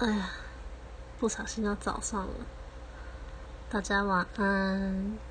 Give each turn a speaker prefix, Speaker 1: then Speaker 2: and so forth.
Speaker 1: 哎呀，不小心要早上了。大家晚安。